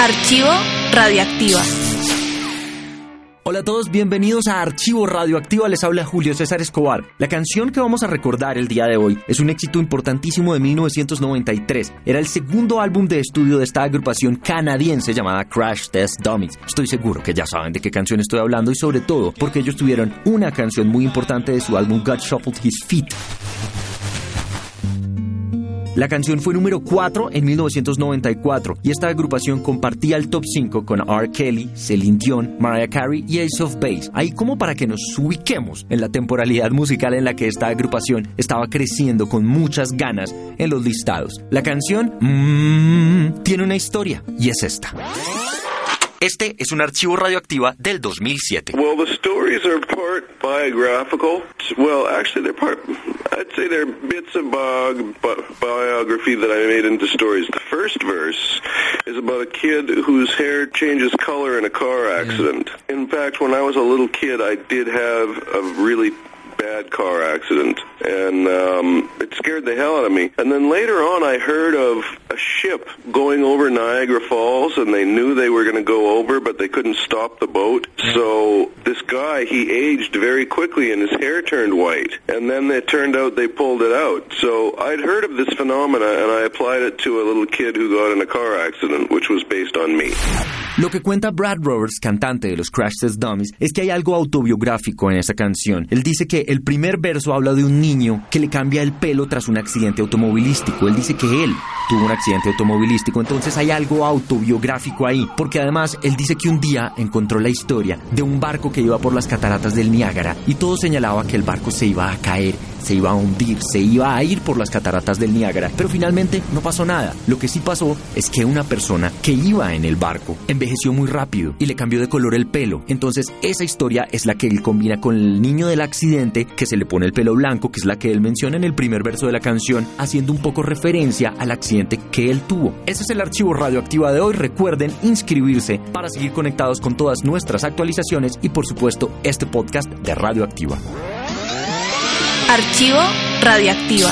Archivo Radioactiva. Hola a todos, bienvenidos a Archivo Radioactiva, les habla Julio César Escobar. La canción que vamos a recordar el día de hoy es un éxito importantísimo de 1993. Era el segundo álbum de estudio de esta agrupación canadiense llamada Crash Test Dummies. Estoy seguro que ya saben de qué canción estoy hablando y sobre todo porque ellos tuvieron una canción muy importante de su álbum God Shuffled His Feet. La canción fue número 4 en 1994 y esta agrupación compartía el top 5 con R. Kelly, Celine Dion, Mariah Carey y Ace of Base. Ahí como para que nos ubiquemos en la temporalidad musical en la que esta agrupación estaba creciendo con muchas ganas en los listados. La canción mmm, tiene una historia y es esta. Este es un archivo radioactiva del 2007. Well, the stories are part biographical. Well, actually, they're part. I'd say they're bits of bi- biography that I made into stories. The first verse is about a kid whose hair changes color in a car accident. In fact, when I was a little kid, I did have a really bad car accident, and um, it scared the hell out of me. And then later on, I heard of a ship going over Niagara Falls, and they knew they were going to go over, but they couldn't stop the boat. So this guy, he aged very quickly, and his hair turned white. And then it turned out they pulled it out. So I'd heard of this phenomena, and I applied it to a little kid who got in a car accident, which was based on me. Lo que cuenta Brad Roberts, cantante de los Crash Test Dummies, es que hay algo autobiográfico en esa canción. Él dice que el primer verso habla de un niño que le cambia el pelo tras un accidente automovilístico. Él dice que él tuvo un accidente automovilístico, entonces hay algo autobiográfico ahí, porque además él dice que un día encontró la historia de un barco que iba por las cataratas del Niágara y todo señalaba que el barco se iba a caer, se iba a hundir, se iba a ir por las cataratas del Niágara, pero finalmente no pasó nada. Lo que sí pasó es que una persona que iba en el barco envejeció muy rápido y le cambió de color el pelo. Entonces esa historia es la que él combina con el niño del accidente que se le pone el pelo blanco, que es la que él menciona en el primer verso de la canción, haciendo un poco referencia al que él tuvo. Ese es el archivo radioactiva de hoy. Recuerden inscribirse para seguir conectados con todas nuestras actualizaciones y por supuesto este podcast de Radioactiva. Archivo Radioactiva.